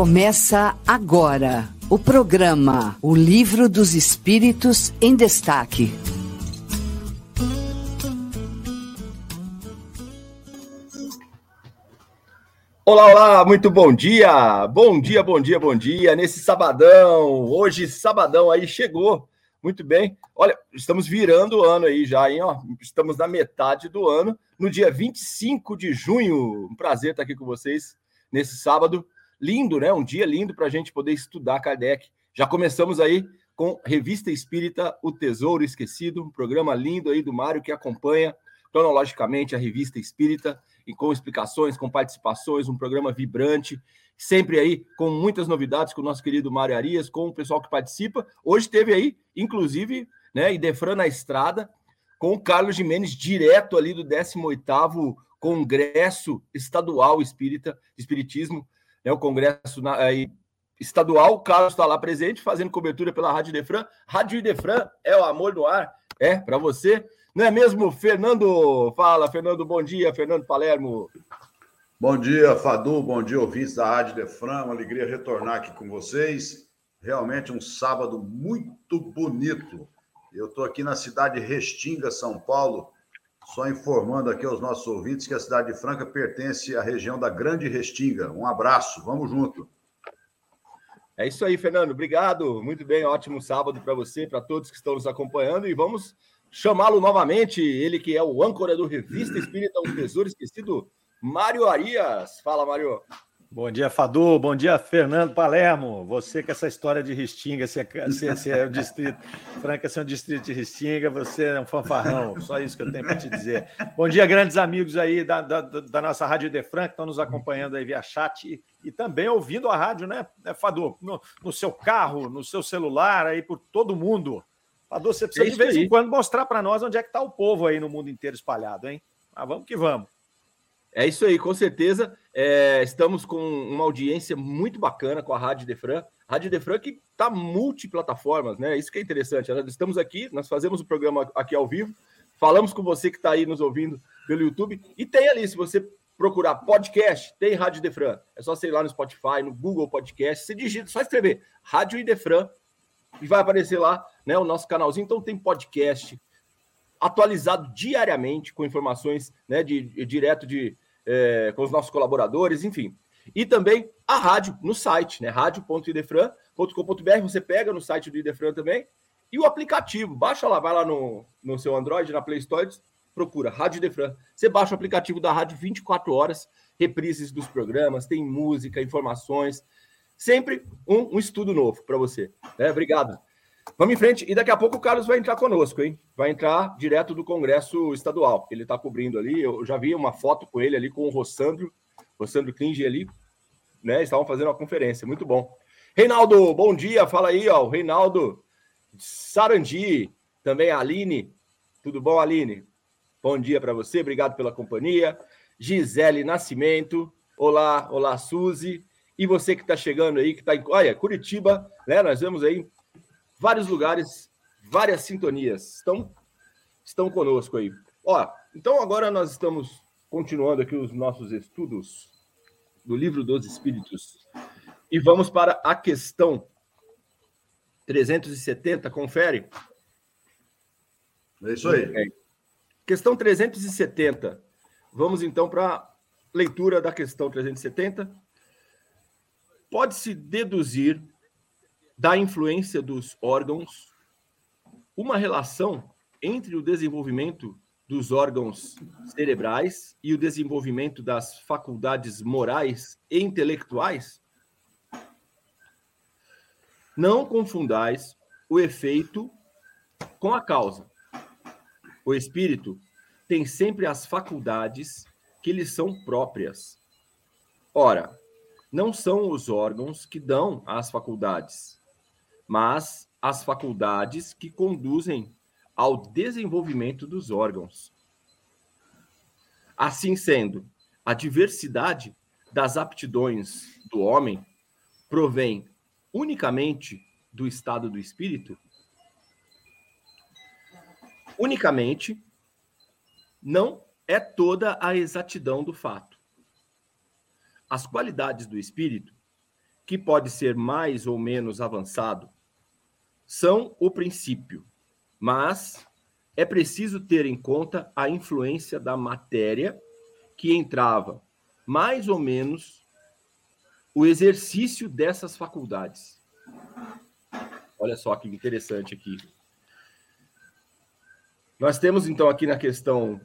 Começa agora o programa O Livro dos Espíritos em Destaque. Olá, olá, muito bom dia! Bom dia, bom dia, bom dia. Nesse sabadão, hoje, sabadão aí chegou. Muito bem. Olha, estamos virando o ano aí já, hein? Ó, estamos na metade do ano, no dia 25 de junho. Um prazer estar aqui com vocês nesse sábado. Lindo, né? Um dia lindo para a gente poder estudar Kardec. Já começamos aí com Revista Espírita O Tesouro Esquecido, um programa lindo aí do Mário que acompanha cronologicamente a Revista Espírita e com explicações, com participações, um programa vibrante, sempre aí com muitas novidades com o nosso querido Mário Arias, com o pessoal que participa. Hoje teve aí, inclusive, né, Idefran na estrada, com o Carlos Jimenez, direto ali do 18º Congresso Estadual Espírita, Espiritismo, né, o Congresso na, aí, estadual, o Carlos está lá presente, fazendo cobertura pela Rádio Idefran. Rádio Idefran é o amor no ar, é, para você. Não é mesmo, Fernando? Fala, Fernando, bom dia, Fernando Palermo. Bom dia, Fadu, bom dia, ouvintes da Rádio Defran, uma alegria retornar aqui com vocês. Realmente um sábado muito bonito. Eu estou aqui na cidade de Restinga, São Paulo, só informando aqui aos nossos ouvintes que a cidade de Franca pertence à região da Grande Restinga. Um abraço, vamos junto. É isso aí, Fernando. Obrigado. Muito bem, ótimo sábado para você, para todos que estão nos acompanhando e vamos chamá-lo novamente, ele que é o âncora do Revista Espírita Um Tesouro Esquecido, Mário Arias. Fala, Mário. Bom dia, Fadu. Bom dia, Fernando Palermo. Você com essa história de Ristinga, se é, se, se é o distrito, Franca, se é um distrito de Ristinga, você é um fanfarrão. Só isso que eu tenho para te dizer. Bom dia, grandes amigos aí da, da, da nossa Rádio De Franca, que estão nos acompanhando aí via chat e, e também ouvindo a rádio, né, Fadu? No, no seu carro, no seu celular, aí por todo mundo. Fadu, você precisa é de vez aí. em quando mostrar para nós onde é que está o povo aí no mundo inteiro espalhado, hein? Mas vamos que vamos. É isso aí, com certeza. É, estamos com uma audiência muito bacana com a Rádio Defran. Rádio Defran que está multiplataformas, né? Isso que é interessante. Nós estamos aqui, nós fazemos o programa aqui ao vivo, falamos com você que está aí nos ouvindo pelo YouTube. E tem ali, se você procurar podcast, tem Rádio Defran. É só você ir lá no Spotify, no Google Podcast. Você digita, só escrever Rádio Defran e vai aparecer lá né, o nosso canalzinho. Então tem podcast atualizado diariamente com informações né, de, de direto de, é, com os nossos colaboradores, enfim. E também a rádio no site, né? rádio.idefran.com.br. Você pega no site do Idefran também. E o aplicativo, baixa lá, vai lá no, no seu Android, na Play Store, procura Rádio Idefran. Você baixa o aplicativo da rádio 24 horas, reprises dos programas, tem música, informações. Sempre um, um estudo novo para você. Né? Obrigado. Vamos em frente. E daqui a pouco o Carlos vai entrar conosco, hein? Vai entrar direto do Congresso Estadual. Ele está cobrindo ali. Eu já vi uma foto com ele ali, com o Rossandro, Rossandro Klinge ali, né? Estavam fazendo uma conferência. Muito bom. Reinaldo, bom dia. Fala aí, ó. O Reinaldo Sarandi, também a Aline. Tudo bom, Aline? Bom dia para você. Obrigado pela companhia. Gisele Nascimento. Olá, olá, Suzy. E você que está chegando aí, que está em. Olha, Curitiba, né? Nós vemos aí vários lugares, várias sintonias estão, estão conosco aí. Ó, então agora nós estamos continuando aqui os nossos estudos do livro dos Espíritos e vamos para a questão 370, confere. É isso aí. É. Questão 370. Vamos então para a leitura da questão 370. Pode-se deduzir da influência dos órgãos, uma relação entre o desenvolvimento dos órgãos cerebrais e o desenvolvimento das faculdades morais e intelectuais? Não confundais o efeito com a causa. O espírito tem sempre as faculdades que lhe são próprias. Ora, não são os órgãos que dão as faculdades, mas as faculdades que conduzem ao desenvolvimento dos órgãos. Assim sendo, a diversidade das aptidões do homem provém unicamente do estado do espírito? Unicamente não é toda a exatidão do fato. As qualidades do espírito que pode ser mais ou menos avançado são o princípio, mas é preciso ter em conta a influência da matéria que entrava mais ou menos o exercício dessas faculdades. Olha só que interessante aqui. Nós temos então aqui na questão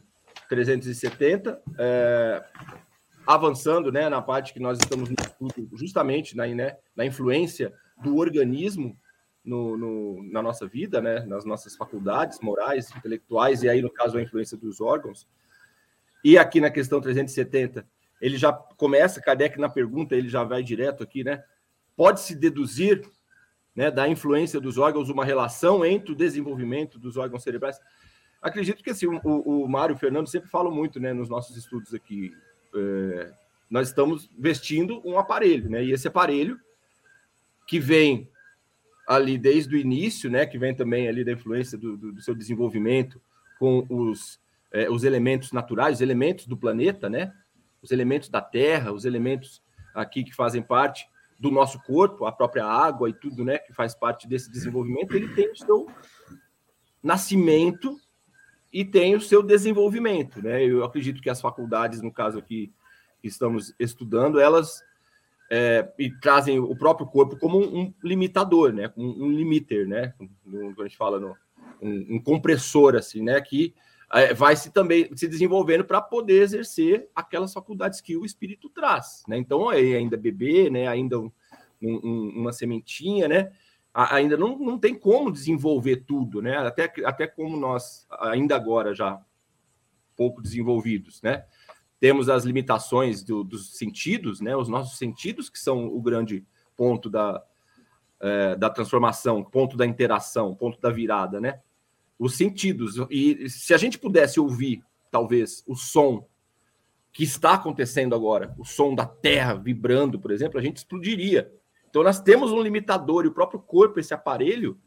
370, é, avançando né, na parte que nós estamos justamente na, né, na influência do organismo no, no, na nossa vida, né, nas nossas faculdades morais, intelectuais, e aí, no caso, a influência dos órgãos. E aqui na questão 370, ele já começa, Kardec na pergunta, ele já vai direto aqui, né? Pode-se deduzir né, da influência dos órgãos uma relação entre o desenvolvimento dos órgãos cerebrais? Acredito que assim, o, o Mário e o Fernando sempre falam muito né, nos nossos estudos aqui. É, nós estamos vestindo um aparelho, né? E esse aparelho que vem ali desde o início, né, que vem também ali da influência do, do, do seu desenvolvimento com os, é, os elementos naturais, os elementos do planeta, né, os elementos da Terra, os elementos aqui que fazem parte do nosso corpo, a própria água e tudo, né, que faz parte desse desenvolvimento, ele tem o seu nascimento e tem o seu desenvolvimento, né? Eu acredito que as faculdades, no caso aqui que estamos estudando, elas é, e trazem o próprio corpo como um, um limitador, né? Um, um, limiter, né? No, a gente fala no, um, um, compressor, assim, né? Que é, vai se também se desenvolvendo para poder exercer aquelas faculdades que o espírito traz, né? Então, é ainda bebê, né? Ainda uma sementinha, né? Ainda não, não tem como desenvolver tudo, né? Até, até como nós, ainda agora já pouco desenvolvidos, né? Temos as limitações do, dos sentidos, né? Os nossos sentidos que são o grande ponto da, é, da transformação, ponto da interação, ponto da virada, né? Os sentidos. E se a gente pudesse ouvir, talvez, o som que está acontecendo agora, o som da Terra vibrando, por exemplo, a gente explodiria. Então nós temos um limitador e o próprio corpo, esse aparelho,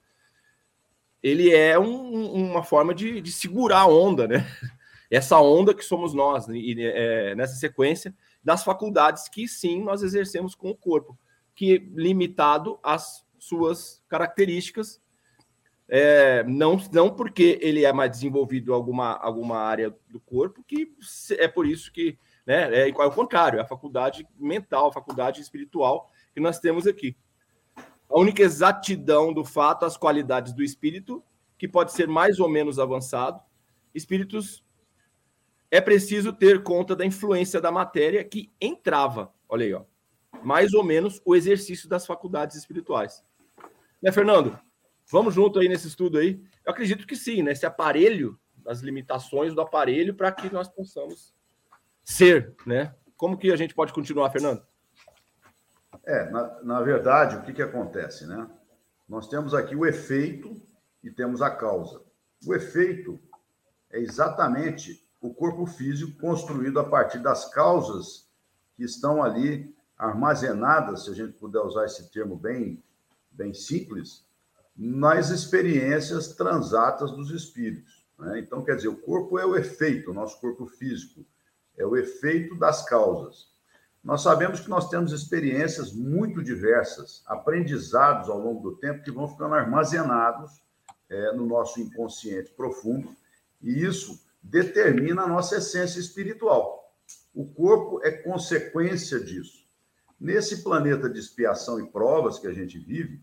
ele é um, uma forma de, de segurar a onda, né? Essa onda que somos nós, né, e é, nessa sequência das faculdades que sim nós exercemos com o corpo, que limitado às suas características, é, não, não porque ele é mais desenvolvido em alguma, alguma área do corpo, que é por isso que né, é, é o contrário, é a faculdade mental, a faculdade espiritual que nós temos aqui. A única exatidão do fato, as qualidades do espírito, que pode ser mais ou menos avançado, espíritos é preciso ter conta da influência da matéria que entrava, olha aí, ó, mais ou menos o exercício das faculdades espirituais. Né, Fernando? Vamos junto aí nesse estudo aí. Eu acredito que sim, né? Esse aparelho, as limitações do aparelho para que nós possamos ser, né? Como que a gente pode continuar, Fernando? É, na, na verdade, o que, que acontece, né? Nós temos aqui o efeito e temos a causa. O efeito é exatamente o corpo físico construído a partir das causas que estão ali armazenadas, se a gente puder usar esse termo bem, bem simples, nas experiências transatas dos espíritos. Né? Então, quer dizer, o corpo é o efeito, o nosso corpo físico é o efeito das causas. Nós sabemos que nós temos experiências muito diversas, aprendizados ao longo do tempo que vão ficando armazenados é, no nosso inconsciente profundo, e isso determina a nossa essência espiritual. O corpo é consequência disso. Nesse planeta de expiação e provas que a gente vive,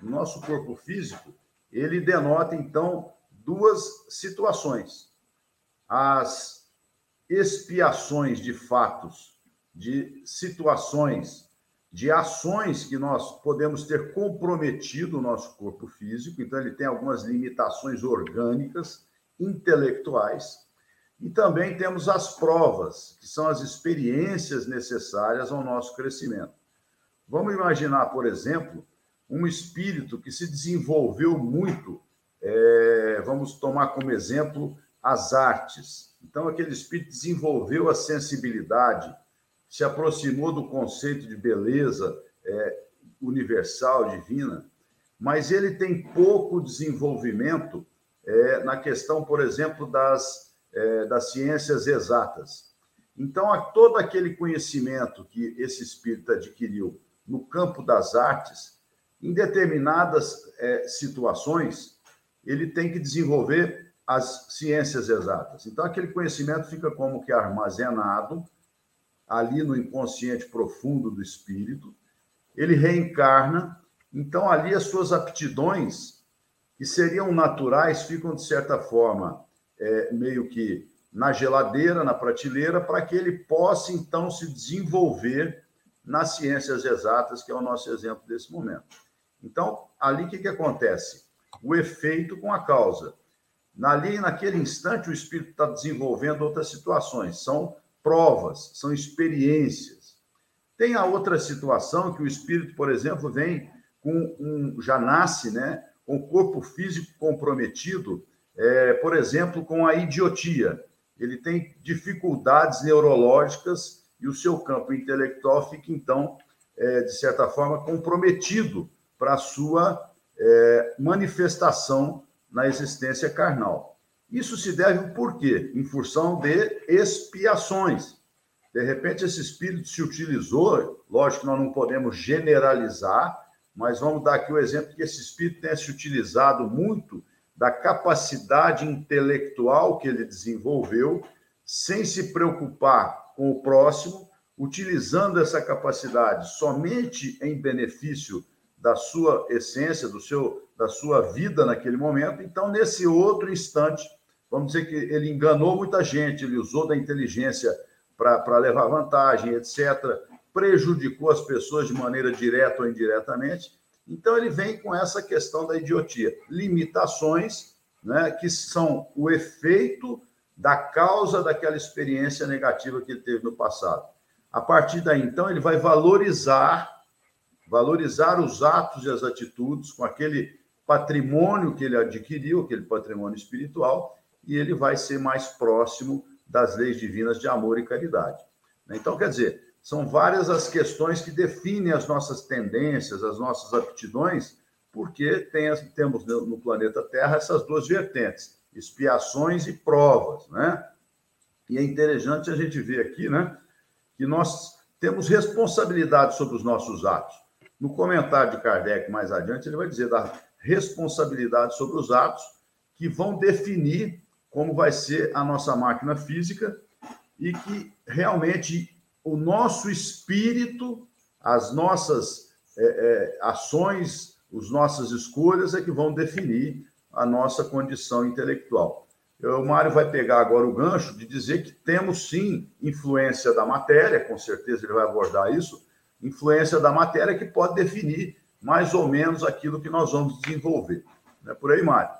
nosso corpo físico, ele denota então duas situações. As expiações de fatos, de situações, de ações que nós podemos ter comprometido o nosso corpo físico, então ele tem algumas limitações orgânicas intelectuais, e também temos as provas, que são as experiências necessárias ao nosso crescimento. Vamos imaginar, por exemplo, um espírito que se desenvolveu muito, é, vamos tomar como exemplo as artes. Então, aquele espírito desenvolveu a sensibilidade, se aproximou do conceito de beleza é, universal, divina, mas ele tem pouco desenvolvimento é, na questão, por exemplo, das, é, das ciências exatas. Então, todo aquele conhecimento que esse espírito adquiriu no campo das artes, em determinadas é, situações, ele tem que desenvolver as ciências exatas. Então, aquele conhecimento fica como que armazenado ali no inconsciente profundo do espírito, ele reencarna, então ali as suas aptidões, que seriam naturais, ficam, de certa forma, é, meio que na geladeira, na prateleira, para que ele possa, então, se desenvolver nas ciências exatas, que é o nosso exemplo desse momento. Então, ali o que, que acontece? O efeito com a causa. Ali, naquele instante, o espírito está desenvolvendo outras situações, são provas, são experiências. Tem a outra situação que o espírito, por exemplo, vem com um, já nasce, né, com corpo físico comprometido, é, por exemplo, com a idiotia. Ele tem dificuldades neurológicas e o seu campo intelectual fica, então, é, de certa forma, comprometido para a sua é, manifestação na existência carnal. Isso se deve por quê? Em função de expiações. De repente, esse espírito se utilizou, lógico que nós não podemos generalizar, mas vamos dar aqui o exemplo que esse espírito tenha se utilizado muito da capacidade intelectual que ele desenvolveu, sem se preocupar com o próximo, utilizando essa capacidade somente em benefício da sua essência, do seu, da sua vida naquele momento. Então, nesse outro instante, vamos dizer que ele enganou muita gente, ele usou da inteligência para levar vantagem, etc., prejudicou as pessoas de maneira direta ou indiretamente. Então, ele vem com essa questão da idiotia. Limitações né, que são o efeito da causa daquela experiência negativa que ele teve no passado. A partir daí, então, ele vai valorizar valorizar os atos e as atitudes com aquele patrimônio que ele adquiriu, aquele patrimônio espiritual, e ele vai ser mais próximo das leis divinas de amor e caridade. Então, quer dizer, são várias as questões que definem as nossas tendências, as nossas aptidões, porque tem, temos no planeta Terra essas duas vertentes, expiações e provas, né? E é interessante a gente ver aqui, né, que nós temos responsabilidade sobre os nossos atos. No comentário de Kardec mais adiante, ele vai dizer da responsabilidade sobre os atos que vão definir como vai ser a nossa máquina física e que realmente o nosso espírito, as nossas é, é, ações, as nossas escolhas é que vão definir a nossa condição intelectual. O Mário vai pegar agora o gancho de dizer que temos sim influência da matéria, com certeza ele vai abordar isso, influência da matéria que pode definir mais ou menos aquilo que nós vamos desenvolver. É por aí, Mário.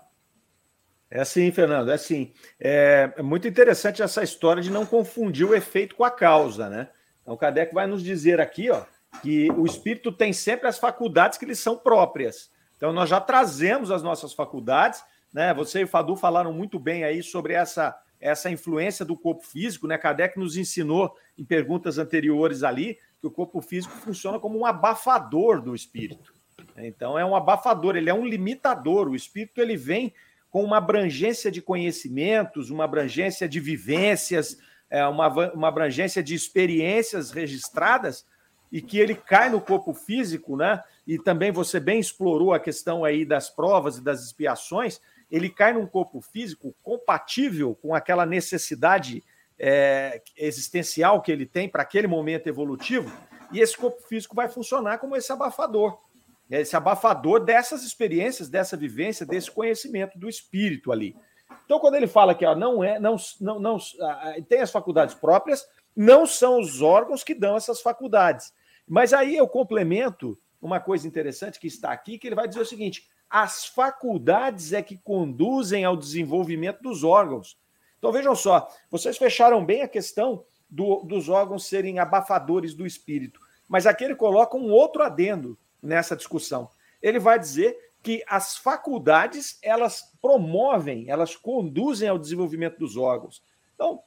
É assim, Fernando, é assim. É muito interessante essa história de não confundir o efeito com a causa, né? Então, o Kardec vai nos dizer aqui, ó, que o espírito tem sempre as faculdades que lhe são próprias. Então, nós já trazemos as nossas faculdades, né? Você e o Fadu falaram muito bem aí sobre essa, essa influência do corpo físico, né? Kardec nos ensinou em perguntas anteriores ali que o corpo físico funciona como um abafador do espírito. Então é um abafador, ele é um limitador. O espírito ele vem com uma abrangência de conhecimentos, uma abrangência de vivências, é, uma, uma abrangência de experiências registradas e que ele cai no corpo físico, né? E também você bem explorou a questão aí das provas e das expiações. Ele cai num corpo físico compatível com aquela necessidade é, existencial que ele tem para aquele momento evolutivo, e esse corpo físico vai funcionar como esse abafador. Esse abafador dessas experiências, dessa vivência, desse conhecimento do espírito ali. Então, quando ele fala que ó, não é, não, não, não tem as faculdades próprias, não são os órgãos que dão essas faculdades. Mas aí eu complemento uma coisa interessante que está aqui, que ele vai dizer o seguinte: as faculdades é que conduzem ao desenvolvimento dos órgãos. Então vejam só, vocês fecharam bem a questão do, dos órgãos serem abafadores do espírito, mas aqui ele coloca um outro adendo nessa discussão. Ele vai dizer que as faculdades elas promovem, elas conduzem ao desenvolvimento dos órgãos. Então,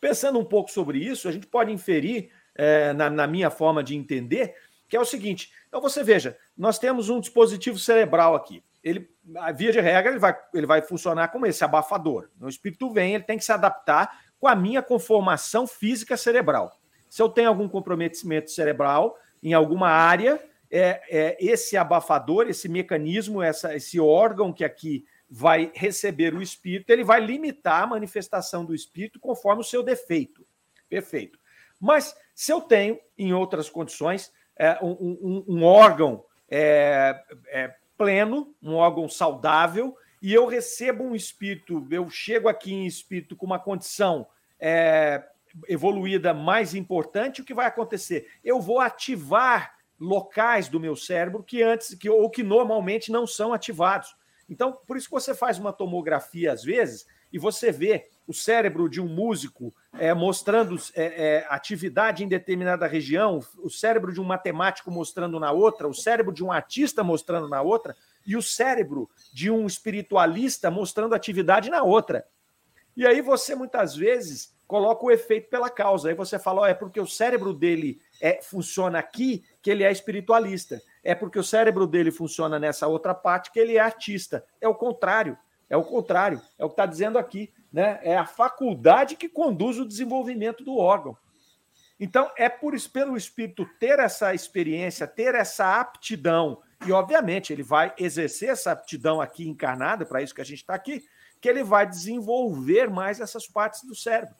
pensando um pouco sobre isso, a gente pode inferir, é, na, na minha forma de entender, que é o seguinte: então você veja, nós temos um dispositivo cerebral aqui ele, a via de regra, ele vai, ele vai funcionar como esse abafador. O espírito vem, ele tem que se adaptar com a minha conformação física cerebral. Se eu tenho algum comprometimento cerebral, em alguma área, é, é, esse abafador, esse mecanismo, essa, esse órgão que aqui vai receber o espírito, ele vai limitar a manifestação do espírito conforme o seu defeito. Perfeito. Mas se eu tenho, em outras condições, é, um, um, um, órgão é, é, pleno, um órgão saudável, e eu recebo um espírito, eu chego aqui em espírito com uma condição é, evoluída mais importante, o que vai acontecer? Eu vou ativar locais do meu cérebro que antes, que, ou que normalmente não são ativados. Então, por isso que você faz uma tomografia às vezes e você vê o cérebro de um músico é, mostrando é, é, atividade em determinada região, o cérebro de um matemático mostrando na outra, o cérebro de um artista mostrando na outra, e o cérebro de um espiritualista mostrando atividade na outra. E aí você muitas vezes coloca o efeito pela causa. Aí você fala, oh, é porque o cérebro dele é, funciona aqui que ele é espiritualista. É porque o cérebro dele funciona nessa outra parte que ele é artista. É o contrário. É o contrário. É o que está dizendo aqui. Né? É a faculdade que conduz o desenvolvimento do órgão. Então, é por pelo espírito ter essa experiência, ter essa aptidão, e obviamente ele vai exercer essa aptidão aqui encarnada, para isso que a gente está aqui, que ele vai desenvolver mais essas partes do cérebro.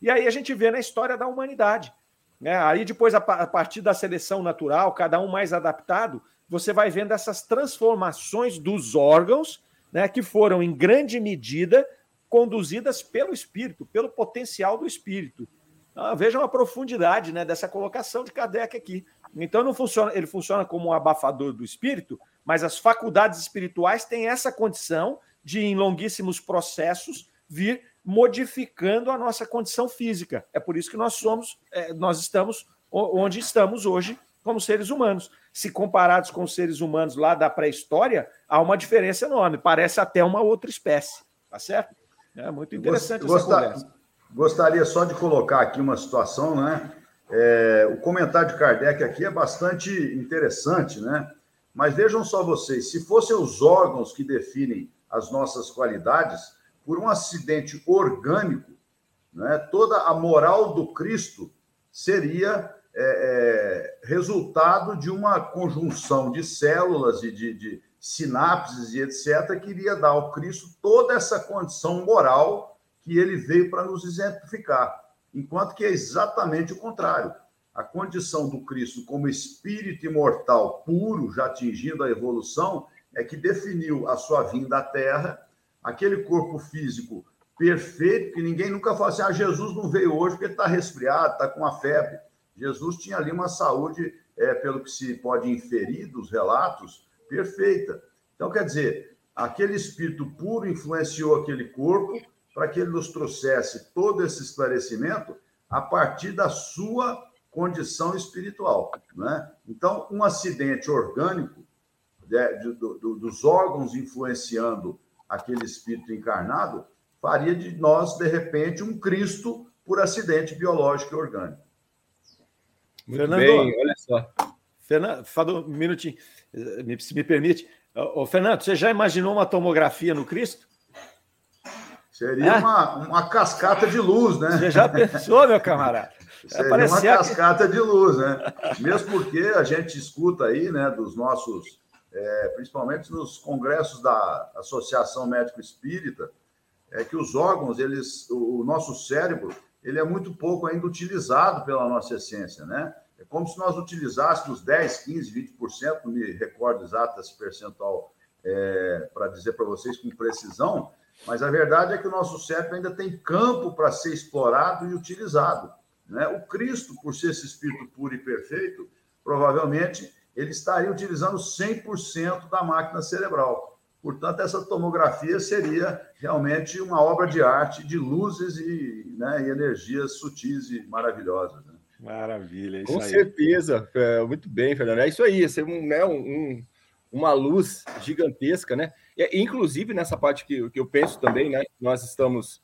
E aí a gente vê na história da humanidade. Né? Aí depois, a partir da seleção natural, cada um mais adaptado, você vai vendo essas transformações dos órgãos, né, que foram, em grande medida, conduzidas pelo espírito, pelo potencial do espírito. Ah, vejam a profundidade né, dessa colocação de Kardec aqui. Então não funciona, ele funciona como um abafador do espírito, mas as faculdades espirituais têm essa condição de, em longuíssimos processos, vir modificando a nossa condição física. É por isso que nós somos, é, nós estamos onde estamos hoje como seres humanos. Se comparados com os seres humanos lá da pré-história, há uma diferença enorme. Parece até uma outra espécie, tá certo? É muito interessante Gost, essa conversa. Gostaria só de colocar aqui uma situação, né? É, o comentário de Kardec aqui é bastante interessante, né? Mas vejam só vocês, se fossem os órgãos que definem as nossas qualidades, por um acidente orgânico, né, toda a moral do Cristo seria é, é, resultado de uma conjunção de células e de, de sinapses e etc., que iria dar ao Cristo toda essa condição moral que ele veio para nos exemplificar. Enquanto que é exatamente o contrário. A condição do Cristo como espírito imortal puro, já atingindo a evolução, é que definiu a sua vinda à Terra aquele corpo físico perfeito, que ninguém nunca fala assim: ah, Jesus não veio hoje porque está resfriado, está com uma febre. Jesus tinha ali uma saúde, é, pelo que se pode inferir dos relatos, perfeita. Então, quer dizer, aquele espírito puro influenciou aquele corpo para que ele nos trouxesse todo esse esclarecimento a partir da sua condição espiritual. Né? Então, um acidente orgânico né, de, do, dos órgãos influenciando aquele espírito encarnado, faria de nós, de repente, um Cristo por acidente biológico e orgânico. Muito Fernando, bem, olha só. Fernando, fala um minutinho, se me permite. Ô, Fernando, você já imaginou uma tomografia no Cristo? Seria é? uma, uma cascata de luz, né? Você já pensou, meu camarada? Seria uma cascata que... de luz, né? Mesmo porque a gente escuta aí, né, dos nossos é, principalmente nos congressos da Associação Médico Espírita, é que os órgãos, eles, o, nosso cérebro, ele é muito pouco ainda utilizado pela nossa essência, né? É como se nós utilizássemos 10, 15, 20%, não me recordo exato esse percentual é, para dizer para vocês com precisão, mas a verdade é que o nosso cérebro ainda tem campo para ser explorado e utilizado. Né? O Cristo, por ser esse espírito puro e perfeito, provavelmente ele estaria utilizando 100% da máquina cerebral. Portanto, essa tomografia seria realmente uma obra de arte de luzes e, né, e energias sutis e maravilhosas. Né? Maravilha, Com aí. certeza, é, muito bem, Fernando. É isso aí, é um, né, um, uma luz gigantesca, né? E, inclusive nessa parte que, que eu penso também, né? Nós estamos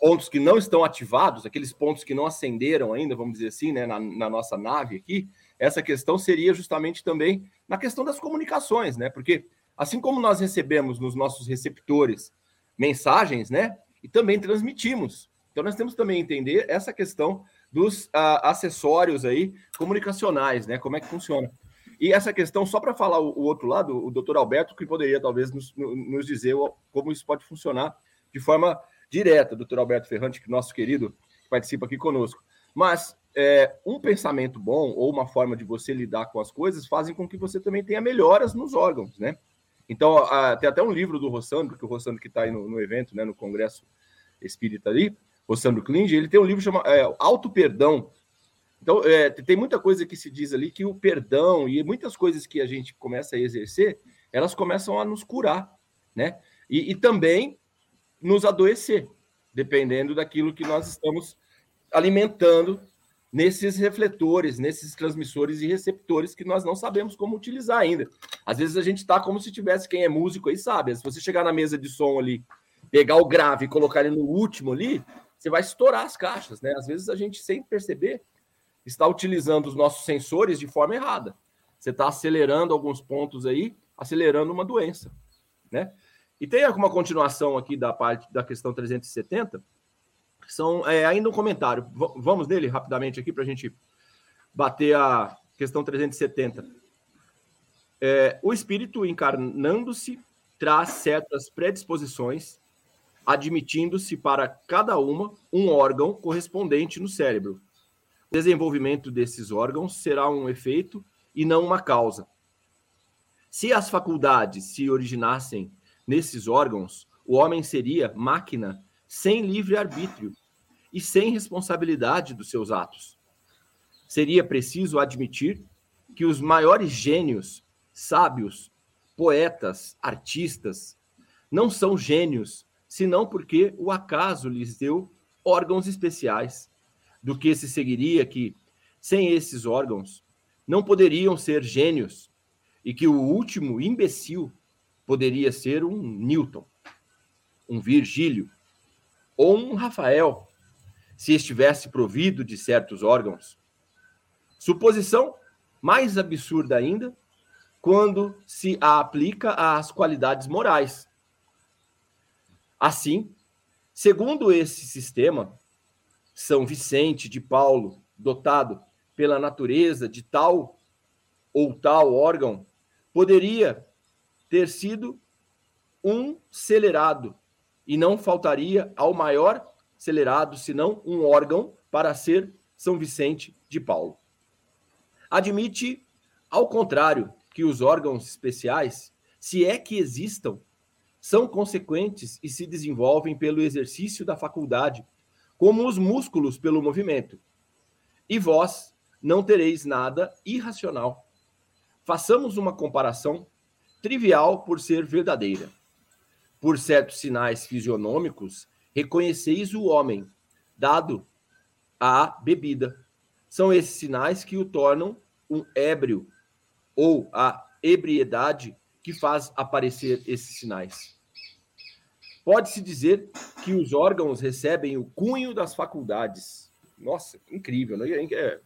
pontos que não estão ativados, aqueles pontos que não acenderam ainda, vamos dizer assim, né, na, na nossa nave aqui, essa questão seria justamente também na questão das comunicações, né? Porque assim como nós recebemos nos nossos receptores mensagens, né? E também transmitimos. Então nós temos também entender essa questão dos uh, acessórios aí comunicacionais, né? Como é que funciona. E essa questão, só para falar o, o, outro lado, o doutor Alberto, que poderia talvez nos, nos dizer como isso pode funcionar de forma direta, doutor Alberto Ferrante, que nosso querido, que participa aqui conosco. Mas é, um pensamento bom ou uma forma de você lidar com as coisas fazem com que você também tenha melhoras nos órgãos, né? Então, a, tem até um livro do Rossandro, que o Rossandro que está aí no, no, evento, né, no Congresso Espírita ali, Rossandro Klinge, ele tem um livro chamado é, Auto Perdão. Então, é, tem muita coisa que se diz ali que o perdão e muitas coisas que a gente começa a exercer, elas começam a nos curar, né? E, e também nos adoecer, dependendo daquilo que nós estamos alimentando nesses refletores, nesses transmissores e receptores que nós não sabemos como utilizar ainda. Às vezes a gente está como se tivesse quem é músico aí sabe. Se você chegar na mesa de som ali, pegar o grave e colocar ele no último ali, você vai estourar as caixas, né? Às vezes a gente sem perceber está utilizando os nossos sensores de forma errada. Você está acelerando alguns pontos aí, acelerando uma doença, né? E tem alguma continuação aqui da parte da questão 370 são é, ainda um comentário. V vamos nele rapidamente aqui para a gente bater a questão 370. É, o espírito encarnando-se traz certas predisposições, admitindo-se para cada uma um órgão correspondente no cérebro. O desenvolvimento desses órgãos será um efeito e não uma causa. Se as faculdades se originassem nesses órgãos, o homem seria máquina sem livre-arbítrio e sem responsabilidade dos seus atos. Seria preciso admitir que os maiores gênios, sábios, poetas, artistas, não são gênios, senão porque o acaso lhes deu órgãos especiais, do que se seguiria que, sem esses órgãos, não poderiam ser gênios, e que o último imbecil poderia ser um Newton, um Virgílio, ou um Rafael, se estivesse provido de certos órgãos. Suposição mais absurda ainda, quando se a aplica às qualidades morais. Assim, segundo esse sistema, São Vicente de Paulo, dotado pela natureza de tal ou tal órgão, poderia ter sido um celerado e não faltaria ao maior acelerado, senão um órgão para ser São Vicente de Paulo. Admite, ao contrário, que os órgãos especiais, se é que existam, são consequentes e se desenvolvem pelo exercício da faculdade, como os músculos pelo movimento. E vós não tereis nada irracional. Façamos uma comparação trivial por ser verdadeira. Por certos sinais fisionômicos, reconheceis o homem, dado a bebida. São esses sinais que o tornam um ébrio, ou a ebriedade que faz aparecer esses sinais. Pode-se dizer que os órgãos recebem o cunho das faculdades. Nossa, incrível, né? É...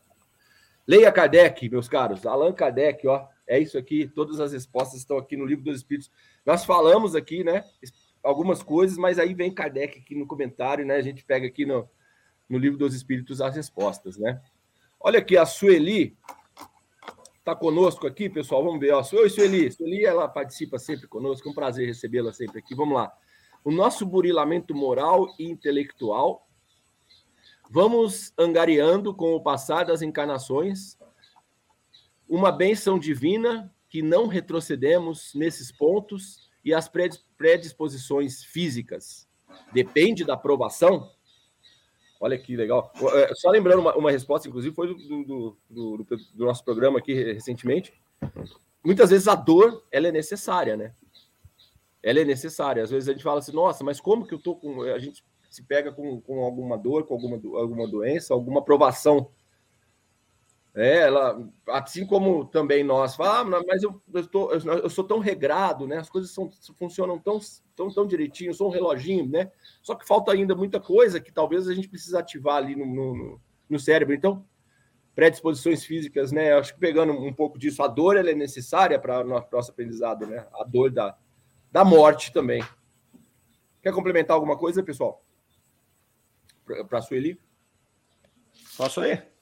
Leia Kardec, meus caros. Allan Kardec, ó. É isso aqui. Todas as respostas estão aqui no Livro dos Espíritos. Nós falamos aqui, né? Algumas coisas, mas aí vem Kardec aqui no comentário, né? A gente pega aqui no, no Livro dos Espíritos as respostas, né? Olha aqui, a Sueli está conosco aqui, pessoal. Vamos ver. Ó. Oi, Sueli. Sueli, ela participa sempre conosco. É um prazer recebê-la sempre aqui. Vamos lá. O nosso burilamento moral e intelectual. Vamos angariando com o passar das encarnações uma benção divina que não retrocedemos nesses pontos e as predisposições físicas. Depende da aprovação. Olha que legal. É, só lembrando uma, uma resposta, inclusive, foi do, do, do, do, nosso programa aqui recentemente. Muitas vezes a dor ela é necessária, né? Ela é necessária. Às vezes a gente fala assim, nossa, mas como que eu tô com. A gente se pega com, com alguma dor, com alguma, alguma doença, alguma provação é, ela, assim como também nós falamos, ah, mas eu, eu, tô, eu, sou tão regrado, né? As coisas são, funcionam tão, tão, tão direitinho, sou um reloginho, né? Só que falta ainda muita coisa que talvez a gente precise ativar ali no, no, no cérebro. Então, predisposições físicas, né? Acho que pegando um pouco disso, a dor ela é necessária para o nosso aprendizado, né? A dor da, da morte também. Quer complementar alguma coisa, pessoal? Para a Sueli? Posso ler?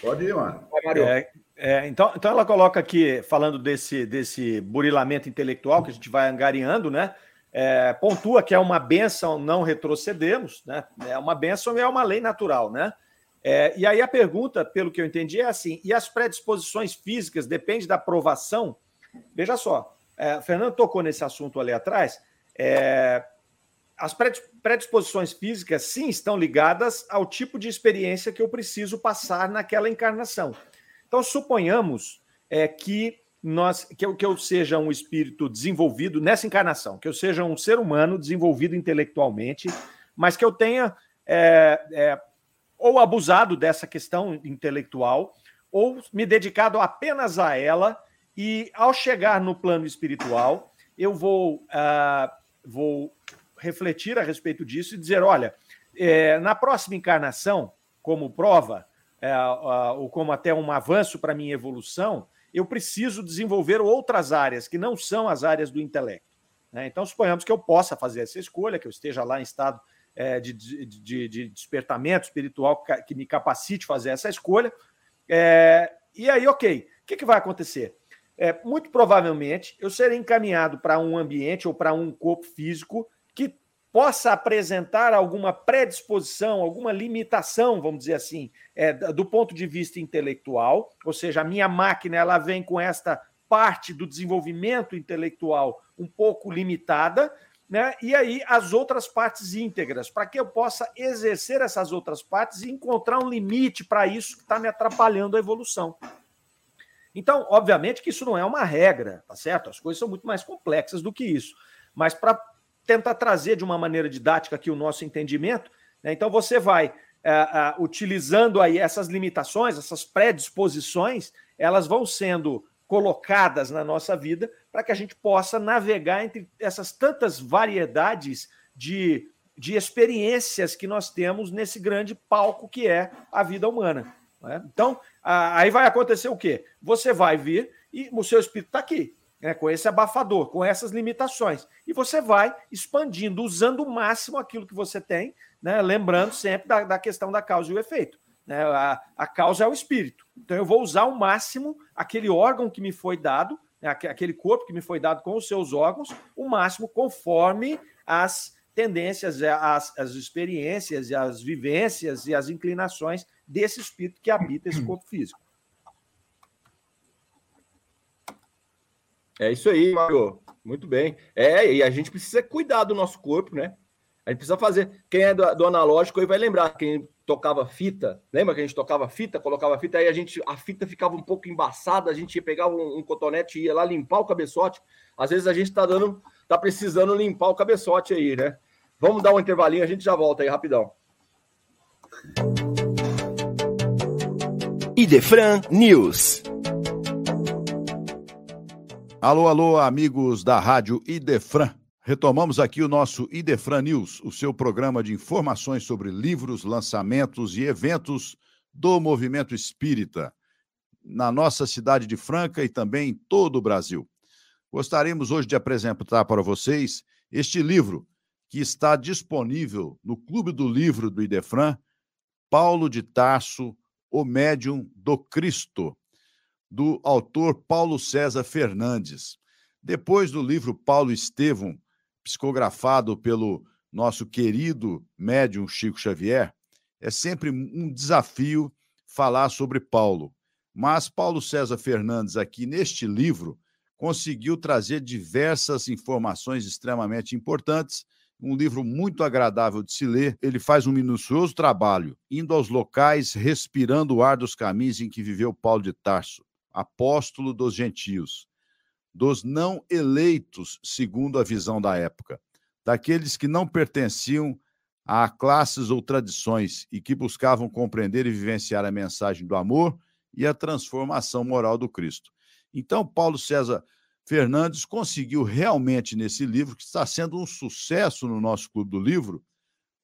Pode ir, mano. É, é, então, então ela coloca aqui, falando desse, desse burilamento intelectual que a gente vai angariando, né? É, pontua que é uma benção não retrocedermos, né? É uma benção e é uma lei natural, né? É, e aí a pergunta, pelo que eu entendi, é assim: e as predisposições físicas depende da aprovação? Veja só, é, Fernando tocou nesse assunto ali atrás. É, as predisposições físicas, sim, estão ligadas ao tipo de experiência que eu preciso passar naquela encarnação. Então, suponhamos é, que, nós, que, eu, que eu seja um espírito desenvolvido nessa encarnação, que eu seja um ser humano desenvolvido intelectualmente, mas que eu tenha é, é, ou abusado dessa questão intelectual, ou me dedicado apenas a ela, e ao chegar no plano espiritual, eu vou, uh, vou refletir a respeito disso e dizer: olha, é, na próxima encarnação, como prova, é, ou como até um avanço para minha evolução, eu preciso desenvolver outras áreas que não são as áreas do intelecto. Né? Então, suponhamos que eu possa fazer essa escolha, que eu esteja lá em estado é, de, de, de, despertamento espiritual que me capacite fazer essa escolha. É, e aí, ok, o que, que vai acontecer? É, muito provavelmente eu serei encaminhado para um ambiente ou para um corpo físico possa apresentar alguma predisposição, alguma limitação, vamos dizer assim, é, do ponto de vista intelectual, ou seja, a minha máquina ela vem com esta parte do desenvolvimento intelectual um pouco limitada, né? E aí as outras partes íntegras, para que eu possa exercer essas outras partes e encontrar um limite para isso que está me atrapalhando a evolução. Então, obviamente que isso não é uma regra, tá certo? As coisas são muito mais complexas do que isso. Mas para tentar trazer de uma maneira didática aqui o nosso entendimento. Né? Então, você vai é, é, utilizando aí essas limitações, essas predisposições, elas vão sendo colocadas na nossa vida para que a gente possa navegar entre essas tantas variedades de, de experiências que nós temos nesse grande palco que é a vida humana. Né? Então, aí vai acontecer o quê? Você vai vir e o seu espírito está aqui né, com esse abafador, com essas limitações. E você vai expandindo, usando o máximo aquilo que você tem, né, lembrando sempre da, da questão da causa e o efeito. Né, a, a causa é o espírito. Então eu vou usar ao máximo aquele órgão que me foi dado, né, aquele corpo que me foi dado com os seus órgãos, o máximo conforme as tendências, as, as experiências, as vivências e as inclinações desse espírito que habita esse corpo físico. É isso aí, Mário. Muito bem. É, e a gente precisa cuidar do nosso corpo, né? A gente precisa fazer. Quem é do, do analógico aí vai lembrar. Quem tocava fita, lembra que a gente tocava fita, colocava fita, aí a gente a fita ficava um pouco embaçada, a gente ia pegar um, um cotonete e ia lá limpar o cabeçote. Às vezes a gente tá dando, tá precisando limpar o cabeçote aí, né? Vamos dar um intervalinho, a gente já volta aí rapidão. Idefran News. Alô, alô, amigos da Rádio Idefran. Retomamos aqui o nosso Idefran News, o seu programa de informações sobre livros, lançamentos e eventos do movimento espírita na nossa cidade de Franca e também em todo o Brasil. Gostaríamos hoje de apresentar para vocês este livro que está disponível no Clube do Livro do Idefran, Paulo de Tarso, O Médium do Cristo do autor Paulo César Fernandes. Depois do livro Paulo Estevão, psicografado pelo nosso querido médium Chico Xavier, é sempre um desafio falar sobre Paulo. Mas Paulo César Fernandes, aqui neste livro, conseguiu trazer diversas informações extremamente importantes. Um livro muito agradável de se ler. Ele faz um minucioso trabalho, indo aos locais, respirando o ar dos caminhos em que viveu Paulo de Tarso apóstolo dos gentios, dos não eleitos, segundo a visão da época, daqueles que não pertenciam a classes ou tradições e que buscavam compreender e vivenciar a mensagem do amor e a transformação moral do Cristo. Então, Paulo César Fernandes conseguiu realmente nesse livro, que está sendo um sucesso no nosso Clube do Livro,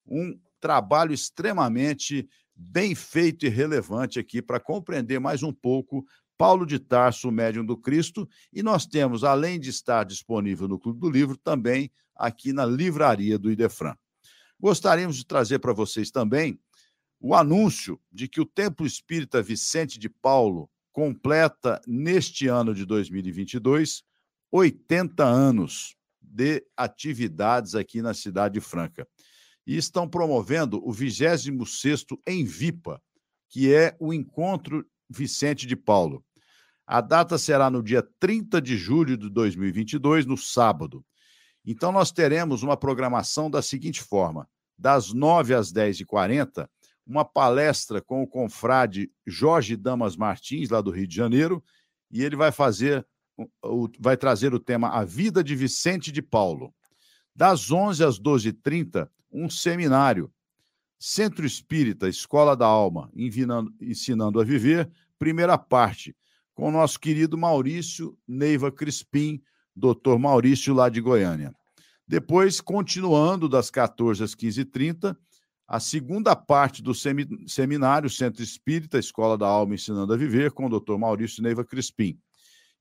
um trabalho extremamente bem feito e relevante aqui para compreender mais um pouco Paulo de Tarso, Médium do Cristo, e nós temos, além de estar disponível no Clube do Livro, também aqui na livraria do Idefran. Gostaríamos de trazer para vocês também o anúncio de que o Templo Espírita Vicente de Paulo completa neste ano de 2022 80 anos de atividades aqui na cidade de Franca. E estão promovendo o 26º Envipa, que é o Encontro Vicente de Paulo. A data será no dia 30 de julho de 2022, no sábado. Então, nós teremos uma programação da seguinte forma: das 9 às 10h40, uma palestra com o confrade Jorge Damas Martins, lá do Rio de Janeiro, e ele vai fazer, vai trazer o tema A Vida de Vicente de Paulo. Das 11 às 12h30, um seminário. Centro Espírita, Escola da Alma, ensinando a viver, primeira parte com o nosso querido Maurício Neiva Crispim, doutor Maurício, lá de Goiânia. Depois, continuando das 14 às 15h30, a segunda parte do seminário Centro Espírita, Escola da Alma Ensinando a Viver, com o doutor Maurício Neiva Crispim.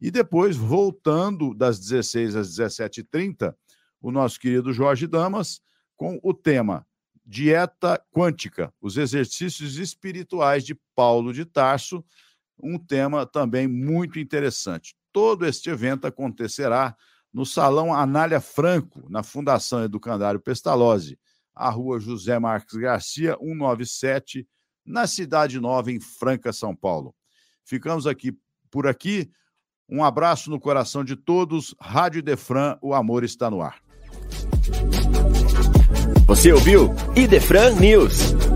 E depois, voltando das 16 às 17h30, o nosso querido Jorge Damas, com o tema Dieta Quântica, os exercícios espirituais de Paulo de Tarso, um tema também muito interessante. Todo este evento acontecerá no Salão Anália Franco, na Fundação Educandário Pestalozzi, a rua José Marques Garcia, 197, na Cidade Nova, em Franca, São Paulo. Ficamos aqui por aqui. Um abraço no coração de todos. Rádio Defran, o amor está no ar. Você ouviu Idefran News.